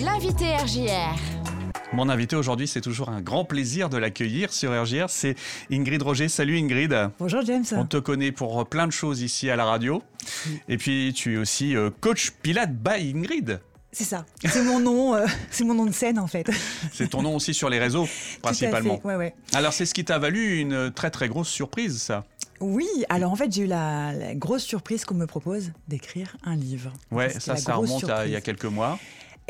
L'invité RJR. Mon invité aujourd'hui, c'est toujours un grand plaisir de l'accueillir sur RGR. C'est Ingrid Roger. Salut Ingrid. Bonjour James. On te connaît pour plein de choses ici à la radio. Et puis tu es aussi euh, coach Pilate by Ingrid. C'est ça. C'est mon nom, euh, c'est mon nom de scène en fait. C'est ton nom aussi sur les réseaux, principalement. Tout à fait, ouais, ouais. Alors c'est ce qui t'a valu une très très grosse surprise, ça. Oui, alors en fait j'ai eu la, la grosse surprise qu'on me propose d'écrire un livre. Ouais, ça, ça remonte à il y a quelques mois.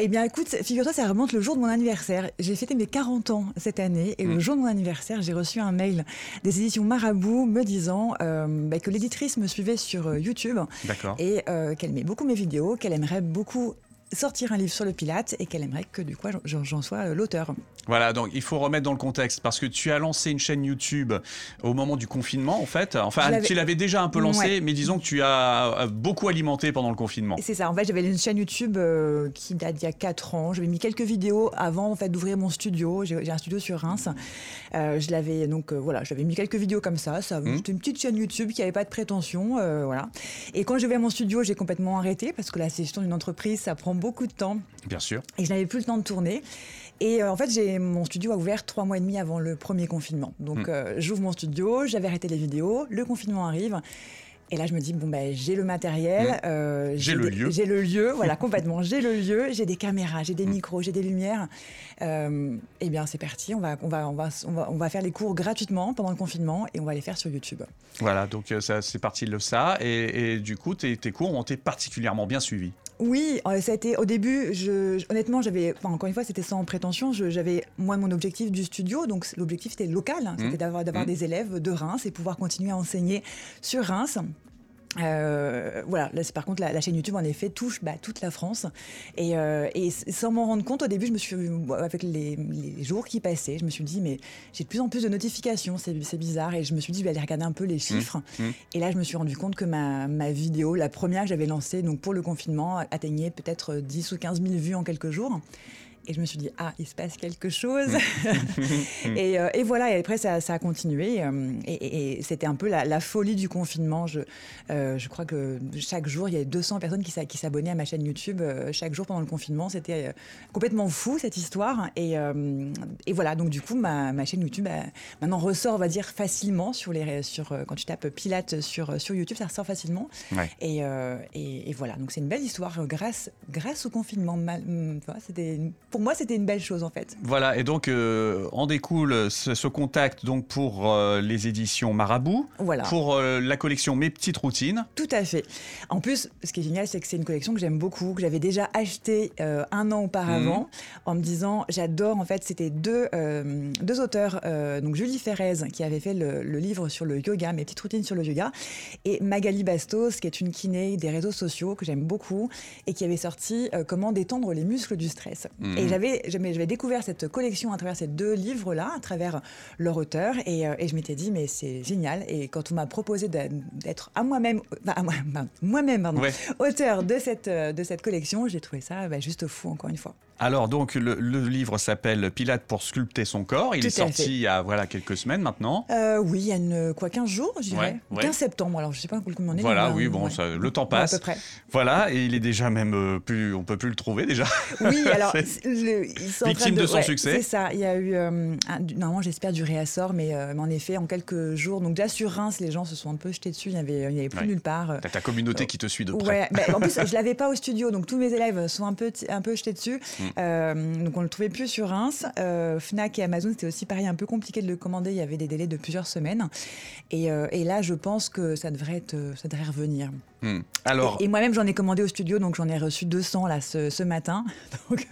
Eh bien écoute, figure-toi, ça remonte le jour de mon anniversaire. J'ai fêté mes 40 ans cette année et Mm. le jour de mon anniversaire, j'ai reçu un mail des éditions Marabout me disant euh, bah, que l'éditrice me suivait sur euh, YouTube D'accord. et euh, qu'elle aimait beaucoup mes vidéos, qu'elle aimerait beaucoup sortir un livre sur le Pilate et qu'elle aimerait que du coup j'en sois euh, l'auteur. Voilà, donc il faut remettre dans le contexte parce que tu as lancé une chaîne YouTube au moment du confinement, en fait. Enfin, tu l'avais déjà un peu lancé, Ouais. mais disons que tu as euh, beaucoup alimenté pendant le confinement. C'est ça, en fait j'avais une chaîne YouTube euh, qui date d'il y a 4 ans. J'avais mis quelques vidéos avant en fait, d'ouvrir mon studio. J'ai un studio sur Reims. Euh, je l'avais donc euh, voilà, j'avais mis quelques vidéos comme ça. ça Mhm. C'était une petite chaîne YouTube qui n'avait pas de prétention. euh, voilà. Et quand je vais à mon studio, j'ai complètement arrêté parce que la gestion d'une entreprise, ça prend beaucoup de temps Bien sûr. et je n'avais plus le temps de tourner. Et euh, en fait, j'ai mon studio a ouvert trois mois et demi avant le premier confinement. Donc, Mm. euh, j'ouvre mon studio, j'avais arrêté les vidéos, le confinement arrive. Et là, je me dis, bon, ben, j'ai le matériel. euh, Mm. J'ai le des- lieu. J'ai le lieu, voilà, complètement. J'ai le lieu, j'ai des caméras, j'ai des Mm. micros, j'ai des lumières. Euh, eh bien, c'est parti. On va, on, va, on, va, on, va, on va faire les cours gratuitement pendant le confinement et on va les faire sur YouTube. Voilà, donc euh, ça, c'est parti de ça. Et, et du coup, tes, tes cours ont été particulièrement bien suivis. Oui, euh, ça a été au début. Je, honnêtement, j'avais, enfin, encore une fois, c'était sans prétention. J'avais moi mon objectif du studio, donc l'objectif c'était local, hein, c'était Mmh. d'avoir d'avoir Mmh. des élèves de Reims et pouvoir continuer à enseigner sur Reims. Euh, voilà, là, par contre, la, la chaîne YouTube, en effet, touche bah, toute la France. Et, euh, et sans m'en rendre compte, au début, je me suis, avec les, les jours qui passaient, je me suis dit, mais j'ai de plus en plus de notifications, c'est bizarre. Et je me suis dit, je vais aller regarder un peu les chiffres. mmh. Et là, je me suis rendu compte que ma, ma vidéo, la première que j'avais lancée donc pour le confinement, atteignait peut-être 10 ou 15 000 vues en quelques jours. Et je me suis dit, ah, il se passe quelque chose. et, euh, et voilà, et après, ça, ça a continué. euh, Et, et- et c'était un peu la, la folie du confinement. Je, euh, je crois que chaque jour, il y avait 200 personnes qui s'a- qui s'abonnaient à ma chaîne YouTube euh, chaque jour pendant le confinement. C'était complètement fou, cette histoire. Et, et voilà, donc du coup, ma, ma chaîne YouTube maintenant ressort, on va dire, facilement sur les, sur, quand tu tapes Pilate sur, sur YouTube, ça ressort facilement. Ouais. Et, voilà, donc c'est une belle histoire grâce, grâce au confinement. Mal- vois, c'était une- pour moi, c'était une belle chose en fait. Voilà, et donc euh, en découle ce, ce contact donc pour euh, les éditions Marabout, Voilà. pour euh, la collection Mes petites routines. Tout à fait. En plus, ce qui est génial, c'est que c'est une collection que j'aime beaucoup, que j'avais déjà achetée un an auparavant, Mhm. en me disant, j'adore. En fait, c'était deux, deux auteurs, donc Julie Ferrez, qui avait fait le, le livre sur le yoga, mes petites routines sur le yoga, et Magali Bastos, qui est une kiné des réseaux sociaux que j'aime beaucoup, et qui avait sorti Comment détendre les muscles du stress. Mhm. Et j'avais, j'avais j'avais découvert cette collection à travers ces deux livres-là, à travers leur auteur, et, euh, et je m'étais dit, mais c'est génial. Et quand on m'a proposé d'être à moi-même, enfin, à moi- moi-même, pardon, Ouais. auteur de cette, euh, de cette collection, j'ai trouvé ça bah, juste fou, encore une fois. Alors donc le, le livre s'appelle Pilate pour sculpter son corps. Il Tout est sorti fait. il y a voilà quelques semaines maintenant. Euh, oui, il y a une, quoi, 15 jours, je dirais. Ouais, ouais. 15 septembre, alors je sais pas combien on est. Voilà, oui, euh, bon, ouais. ça- le temps passe. à peu près. Voilà, et il est déjà même euh, plus, on peut plus le trouver déjà. Oui, alors, le- ils sont Victime de son succès. C'est ça. Il y a eu, euh, un- normalement, j'espère du réassort, mais, mais en effet, en quelques jours, donc déjà sur Reims, les gens se sont un peu jetés dessus. Il n'y avait, il y avait plus nulle part. T'as ta communauté qui te suit de près. Ouais, bah, en plus, je l'avais pas au studio, donc tous mes élèves sont un peu, un peu jetés dessus. Mm. Euh, donc on le trouvait plus sur Reims. Euh, Fnac et Amazon, c'était aussi pareil, un peu compliqué de le commander. Il y avait des délais de plusieurs semaines. Et, euh, et là, je pense que ça devrait, être, ça devrait revenir. Hmm. Alors, Et, et moi-même, j'en ai commandé au studio, donc j'en ai reçu 200 là ce, ce matin. Donc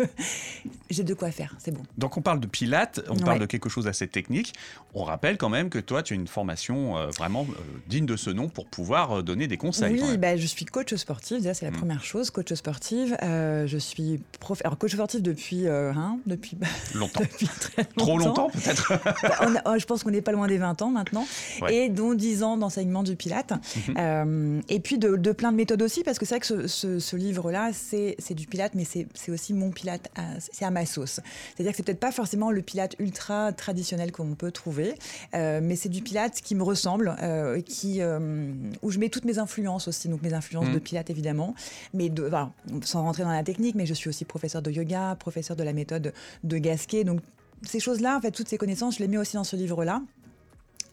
j'ai de quoi faire, c'est bon. donc on parle de Pilate, on parle de quelque chose d'assez technique. On rappelle quand même que toi, tu as une formation vraiment digne de ce nom pour pouvoir donner des conseils. Oui, bah, je suis coach sportive, c'est la Mm. première chose, coach sportive. Je suis prof... Alors, coach depuis, euh, hein, depuis, Longtemps. depuis très longtemps. Trop longtemps peut-être a- oh, je pense qu'on n'est pas loin des 20 ans maintenant. Ouais. Et dont 10 ans d'enseignement du Pilate. Mhm. Euh, et puis de, de plein de méthodes aussi, parce que c'est vrai que ce, ce- ce livre-là, c'est du Pilate, mais c'est aussi mon Pilate, c'est à ma sauce. C'est-à-dire que c'est peut-être pas forcément le Pilate ultra traditionnel qu'on peut trouver, euh, mais c'est du Pilate qui me ressemble, euh, qui, où je mets toutes mes influences aussi, donc mes influences Mhm. de Pilate évidemment, mais de, sans rentrer dans la technique, mais je suis aussi professeur de yoga, Professeur de la méthode de Gasquet. Donc ces choses-là, en fait, toutes ces connaissances, je les mets aussi dans ce livre-là.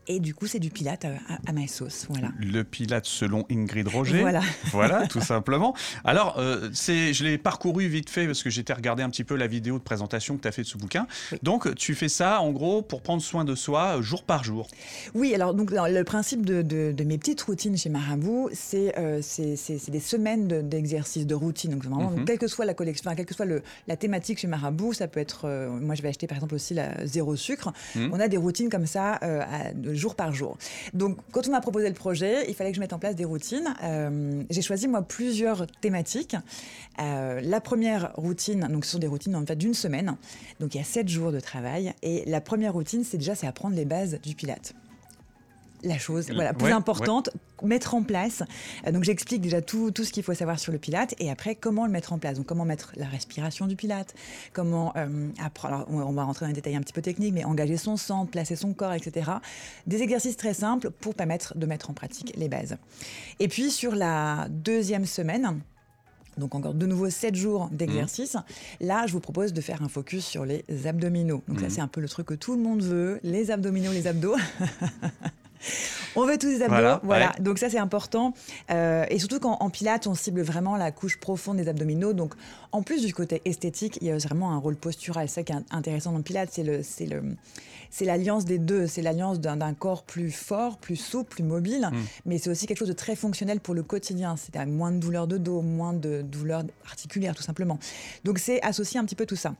Et du coup, c'est du pilate à, ma sauce. Voilà. Le pilate selon Ingrid Roger. Voilà. Voilà, tout simplement. Alors, euh, c'est, je l'ai parcouru vite fait parce que j'étais regardé un petit peu la vidéo de présentation que tu as fait de ce bouquin. Donc, tu fais ça, en gros, pour prendre soin de soi jour par jour. Oui, alors, donc, le principe de, de, mes petites routines chez Marabout, c'est, euh, c'est, des semaines d'exercice, de, routine. Donc, vraiment, mhm. quelle que soit la collection, enfin, quelle que soit le, la thématique chez Marabout, ça peut être. Euh, moi, je vais acheter par exemple aussi la zéro sucre. Mhm. On a des routines comme ça à, jour par jour. Donc, quand on m'a proposé le projet, il fallait que je mette en place des routines. Euh, j'ai choisi, moi, plusieurs thématiques. Euh, la première routine, donc ce sont des routines d'une semaine. Donc, il y a sept jours de travail. Et la première routine, c'est déjà, c'est apprendre les bases du Pilate la chose voilà, plus importante, mettre en place. Euh, donc j'explique déjà tout, tout ce qu'il faut savoir sur le pilate et après comment le mettre en place. Donc comment mettre la respiration du pilate, comment euh, apprendre, on va rentrer dans les détails un petit peu techniques, mais engager son sang, placer son corps, etc. Des exercices très simples pour permettre de mettre en pratique les bases. Et puis sur la deuxième semaine, donc encore de nouveau 7 jours d'exercice. Mmh. Là, je vous propose de faire un focus sur les abdominaux. Donc ça, mmh. c'est un peu le truc que tout le monde veut, les abdominaux, les abdos. on veut tous des abdos. Voilà, donc ça c'est important. Euh, et surtout qu'en pilates, on cible vraiment la couche profonde des abdominaux. Donc en plus du côté esthétique, il y a vraiment un rôle postural. C'est ça qui est intéressant dans pilates, c'est le, c'est le, c'est l'alliance des deux. C'est l'alliance d'un, corps plus fort, plus souple, plus mobile. Mm. Mais c'est aussi quelque chose de très fonctionnel pour le quotidien. C'est moins de douleurs de dos, moins de douleurs articulaires, tout simplement. Donc c'est associer un petit peu tout ça.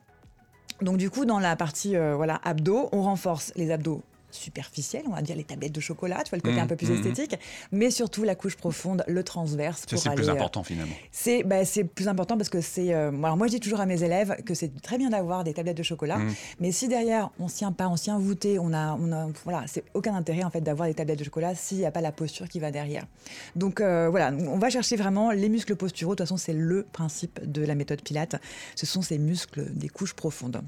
Donc du coup, dans la partie euh, voilà abdos, on renforce les abdos superficielle, on va dire les tablettes de chocolat, tu vois le côté un mmh, peu plus mmh, mmh. esthétique, mais surtout la couche profonde, le transverse. c'est plus euh, important finalement. C'est bah, plus important parce que c'est. Euh, alors moi je dis toujours à mes élèves que c'est très bien d'avoir des tablettes de chocolat, mais si derrière on ne tient pas, on tient voûté, on a, on a voilà, c'est aucun intérêt en fait d'avoir des tablettes de chocolat s'il n'y a pas la posture qui va derrière. Donc euh, voilà, on va chercher vraiment les muscles posturaux. De toute façon, c'est le principe de la méthode Pilate. Ce sont ces muscles des couches profondes.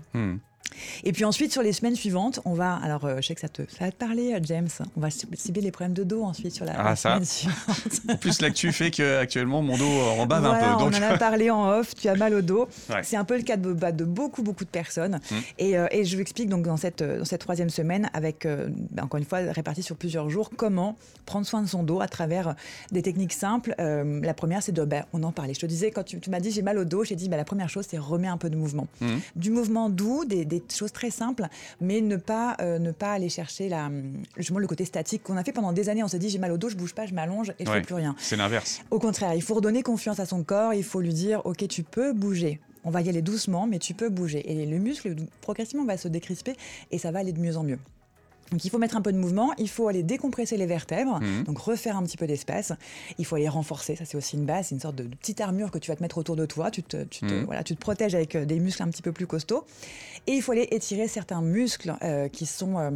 Et puis ensuite, sur les semaines suivantes, on va. Alors, euh, je sais que ça te, ça va te parler, euh, James. On va cibler les problèmes de dos ensuite sur la, ah, ça. semaine suivante. Plus là que tu fais qu'actuellement, mon dos en bave un peu. Donc... On en a parlé en off, tu as mal au dos. C'est un peu le cas de, bah, de beaucoup, beaucoup de personnes. Hum. Et, euh, et, je vous explique donc dans cette, dans cette troisième semaine, avec, bah, encore une fois, répartie sur plusieurs jours, comment prendre soin de son dos à travers des techniques simples. la première, c'est de. Bah, on en parlait. Je te disais, quand tu, m'as dit j'ai mal au dos, j'ai dit la première chose, c'est remettre un peu de mouvement. Hum. Du mouvement doux, des, des choses très simples, mais ne pas, euh, ne pas aller chercher la, justement le côté statique qu'on a fait pendant des années. On s'est dit j'ai mal au dos, je bouge pas, je m'allonge et je fais plus rien. C'est l'inverse. Au contraire, il faut redonner confiance à son corps, il faut lui dire ok tu peux bouger. On va y aller doucement, mais tu peux bouger. Et le muscle, progressivement, va se décrisper et ça va aller de mieux en mieux. Donc il faut mettre un peu de mouvement, il faut aller décompresser les vertèbres, mhm. donc refaire un petit peu d'espace. Il faut aller renforcer, ça c'est aussi une base, c'est une sorte de, petite armure que tu vas te mettre autour de toi. Tu te, tu te, mhm. voilà, tu te protèges avec euh, des muscles un petit peu plus costauds. Et il faut aller étirer certains muscles euh, qui sont euh,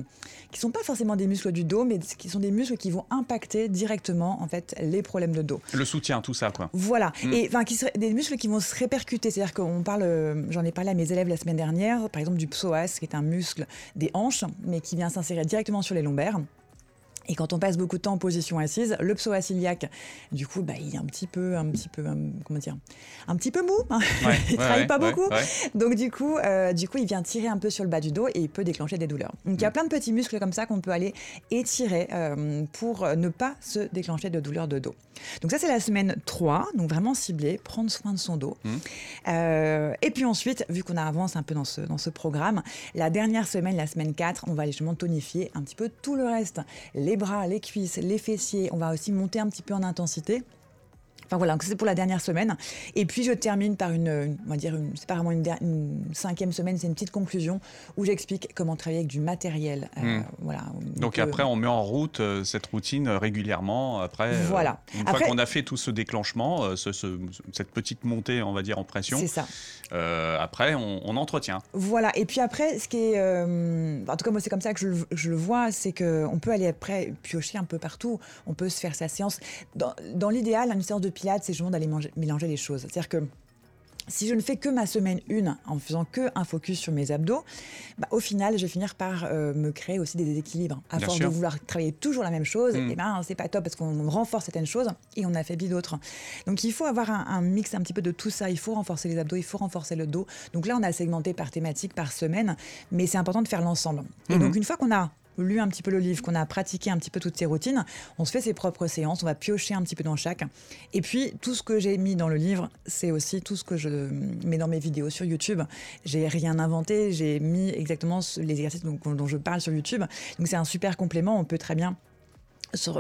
qui sont pas forcément des muscles du dos, mais qui sont des muscles qui vont impacter directement en fait les problèmes de dos. Le soutien, tout ça quoi. Voilà, mhm. et enfin des muscles qui vont se répercuter, c'est-à-dire qu'on parle, j'en ai parlé à mes élèves la semaine dernière, par exemple du psoas, qui est un muscle des hanches, mais qui vient s'insérer directement sur les lombaires. Et quand on passe beaucoup de temps en position assise, le psoas iliaque, du coup, bah, il est un petit peu, un petit peu, comment dire, un petit peu mou. Hein. il travaille pas beaucoup. Donc du coup, euh, du coup, il vient tirer un peu sur le bas du dos et il peut déclencher des douleurs. Donc il y a mm. plein de petits muscles comme ça qu'on peut aller étirer euh, pour ne pas se déclencher de douleurs de dos. Donc ça, c'est la semaine 3, donc vraiment ciblé, prendre soin de son dos. Mm. Euh, et puis ensuite, vu qu'on avance un peu dans ce, dans ce programme, la dernière semaine, la semaine 4, on va légèrement tonifier un petit peu tout le reste. Les bras, les cuisses, les fessiers. On va aussi monter un petit peu en intensité. Enfin voilà, c'est pour la dernière semaine. Et puis je termine par une, on va dire, c'est pas vraiment une, cinquième semaine, c'est une petite conclusion où j'explique comment travailler avec du matériel. Euh, hmm. voilà. Donc après, on met en route euh, cette routine euh, régulièrement. Après, voilà. une fois qu'on a fait tout ce déclenchement, cette petite montée, on va dire, en pression. C'est ça. après, on, entretient. Voilà. Et puis après, ce qui est, en tout cas moi c'est comme ça que je, je le vois, c'est que on peut aller après piocher un peu partout. On peut se faire sa séance. Dans, dans l'idéal, une séance de pilates, c'est justement d'aller mélanger les choses. C'est-à-dire que si je ne fais que ma semaine 1 en faisant que un focus sur mes abdos, bah, au final, je vais finir par euh, me créer aussi des déséquilibres. À force de vouloir travailler toujours la même chose, mm. et eh ben, c'est pas top parce qu'on renforce certaines choses et on affaiblit d'autres. Donc il faut avoir un, mix un petit peu de tout ça. Il faut renforcer les abdos, il faut renforcer le dos. Donc là, on a segmenté par thématique, par semaine, mais c'est important de faire l'ensemble. Et mm-hmm. donc une fois qu'on a lu un petit peu le livre, qu'on a pratiqué un petit peu toutes ces routines, on se fait ses propres séances, on va piocher un petit peu dans chaque. Et puis, tout ce que j'ai mis dans le livre, c'est aussi tout ce que je mets dans mes vidéos sur YouTube. J'ai rien inventé, j'ai mis exactement les exercices dont, dont je parle sur YouTube. Donc, c'est un super complément. On peut très bien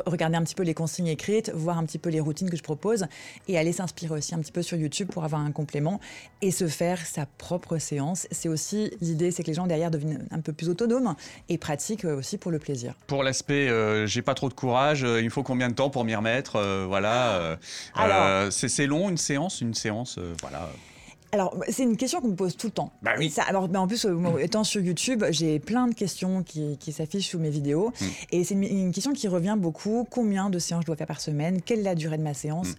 regarder un petit peu les consignes écrites, voir un petit peu les routines que je propose et aller s'inspirer aussi un petit peu sur YouTube pour avoir un complément et se faire sa propre séance. C'est aussi l'idée, c'est que les gens derrière deviennent un peu plus autonomes et pratiquent aussi pour le plaisir. Pour l'aspect, euh, j'ai pas trop de courage, euh, il faut combien de temps pour m'y remettre euh, Voilà, c'est long une séance, une séance, voilà alors, c'est une question qu'on me pose tout le temps. Bah oui. Ça, alors, en plus, euh, étant sur YouTube, j'ai plein de questions qui, s'affichent sous mes vidéos. Hmm. Et c'est une, question qui revient beaucoup. Combien de séances je dois faire par semaine? Quelle est la durée de ma séance?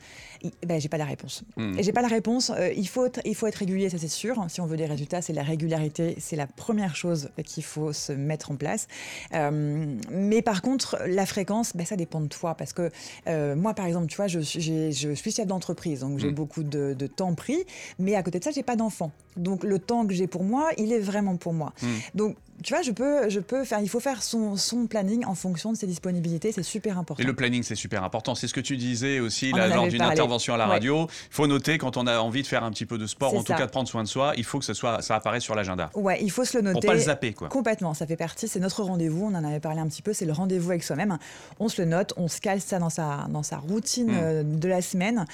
Hmm. ben, J'ai pas la réponse. Hmm. Et j'ai pas la réponse. Euh, il, faut être, il faut être régulier, ça c'est sûr. Si on veut des résultats, c'est la régularité. C'est la première chose qu'il faut se mettre en place. Euh, mais par contre, la fréquence, ben, ça dépend de toi. Parce que moi, par exemple, tu vois, je, je suis chef d'entreprise. Donc, j'ai beaucoup de, de temps pris. Mais à côté ça, j'ai pas d'enfant. Donc le temps que j'ai pour moi, il est vraiment pour moi. Hmm. Donc tu vois, je peux, je peux faire, il faut faire son, son planning en fonction de ses disponibilités, c'est super important. Et le planning, c'est super important. C'est ce que tu disais aussi là, lors d'une intervention à la radio. Il faut noter quand on a envie de faire un petit peu de sport, en tout cas de prendre soin de soi, il faut que ce soit, ça apparaisse sur l'agenda. Ouais, il faut se le noter. Pour pas le zapper, quoi. Complètement, ça fait partie, c'est notre rendez-vous, on en avait parlé un petit peu, c'est le rendez-vous avec soi-même. On se le note, on se cale ça dans sa, dans sa routine hmm. euh, de la semaine.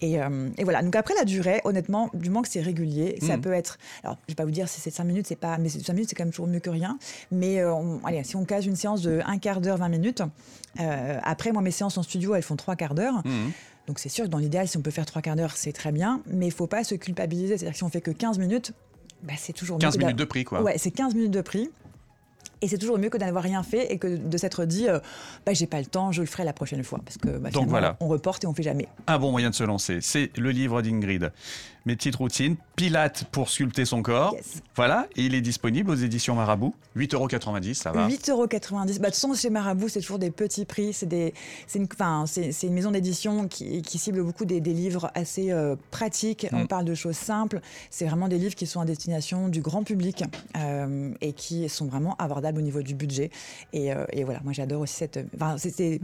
Et, euh, et, voilà. Donc après la durée, honnêtement, du moment que c'est régulier, ça hmm. peut être. Alors, je vais pas vous dire si c'est 5 minutes, c'est pas. Mais 5 minutes, c'est quand même toujours mieux que rien. Mais euh, allez, si on case une séance de un quart d'heure, 20 minutes, euh, après, moi, mes séances en studio, elles font trois quarts d'heure. Mmh. Donc c'est sûr que dans l'idéal, si on peut faire trois quarts d'heure, c'est très bien, mais il faut pas se culpabiliser. C'est-à-dire que si on fait que 15 minutes, bah, c'est toujours 15 minutes de prix, quoi. Ouais, c'est 15 minutes de prix. Et c'est toujours mieux que d'avoir rien fait et que de s'être dit, euh, bah, j'ai pas le temps, je le ferai la prochaine fois. Parce que bah, Donc voilà. on reporte et on fait jamais. Un bon moyen de se lancer, c'est le livre d'Ingrid. Mes petites routines, Pilates pour sculpter son corps. Voilà, et il est disponible aux éditions Marabout. 8,90€, ça va 8,90€. Bah, de toute façon, chez Marabout, c'est toujours des petits prix. C'est une, une, maison d'édition qui, cible beaucoup des, livres assez euh, pratiques. On mm. parle de choses simples. C'est vraiment des livres qui sont à destination du grand public euh, et qui sont vraiment abordables au niveau du budget. Et, euh, voilà, moi j'adore aussi cette. Enfin, c'était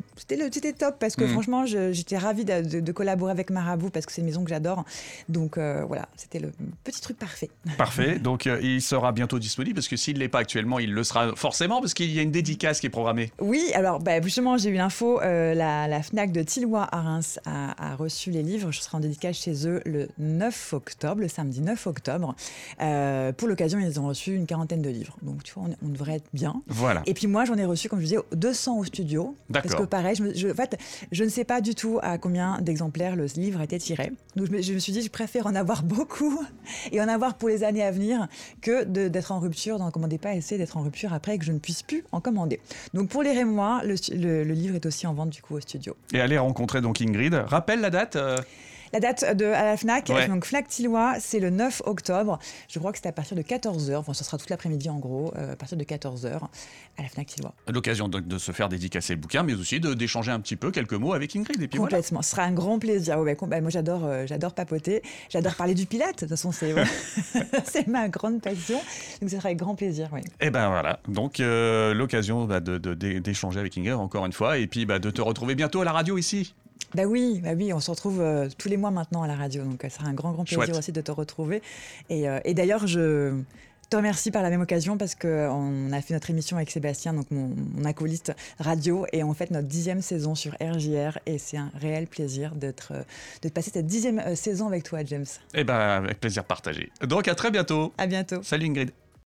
top parce que mm. franchement, j'étais ravie de, collaborer avec Marabout parce que c'est une maison que j'adore. Donc euh, voilà, c'était le petit truc parfait. Parfait. Donc euh, il sera bientôt disponible parce que s'il ne l'est pas actuellement, il le sera forcément parce qu'il y a une dédicace qui est programmée. Oui, alors bah, justement, j'ai eu l'info. La, Fnac de Tillois à Reims a, reçu les livres. Je serai en dédicace chez eux le 9 octobre, le samedi 9 octobre. pour l'occasion, ils ont reçu une quarantaine de livres. Donc tu vois, on devrait être bien. Voilà. Et puis moi, j'en ai reçu, comme je disais, 200 au studio. Parce que pareil, je, en fait, je ne sais pas du tout à combien d'exemplaires le livre a été tiré. Donc je me, suis dit, je préfère en avoir beaucoup et en avoir pour les années à venir que d'être en rupture, d'en commander pas, essayer d'être en rupture après et que je ne puisse plus en commander. Donc pour les Rémois, le, le, livre est aussi en vente du coup au studio. Et allez rencontrer donc Ingrid. Rappelle la date euh, la date de, à la FNAC, donc FNAC Tillois, c'est le 9 octobre. Je crois que c'est à partir de 14h. Enfin, ce sera toute l'après-midi en gros, euh, à partir de 14h à la FNAC Tillois. L'occasion de, de, se faire dédicacer le bouquin, mais aussi d'échanger un petit peu quelques mots avec Ingrid. Et puis Complètement. Ce sera un grand plaisir. Bah, moi, j'adore euh, j'adore papoter. J'adore parler du Pilate. De toute façon, c'est ma grande passion. Donc, ce sera avec grand plaisir. Oui. Et eh ben voilà. Donc, euh, l'occasion bah, d'échanger avec Ingrid encore une fois et puis bah, de te retrouver bientôt à la radio ici. Bah oui, bah oui, on se retrouve euh, tous les mois maintenant à la radio, donc ça sera un grand, grand plaisir aussi de te retrouver. Et, euh, et d'ailleurs, je te remercie par la même occasion parce qu'on a fait notre émission avec Sébastien, donc mon, acolyte radio, et on fait notre dixième saison sur RJR, et c'est un réel plaisir d'être, de passer cette dixième euh, saison avec toi, James. Eh ben, avec plaisir partagé. Donc à très bientôt. À bientôt. Salut Ingrid.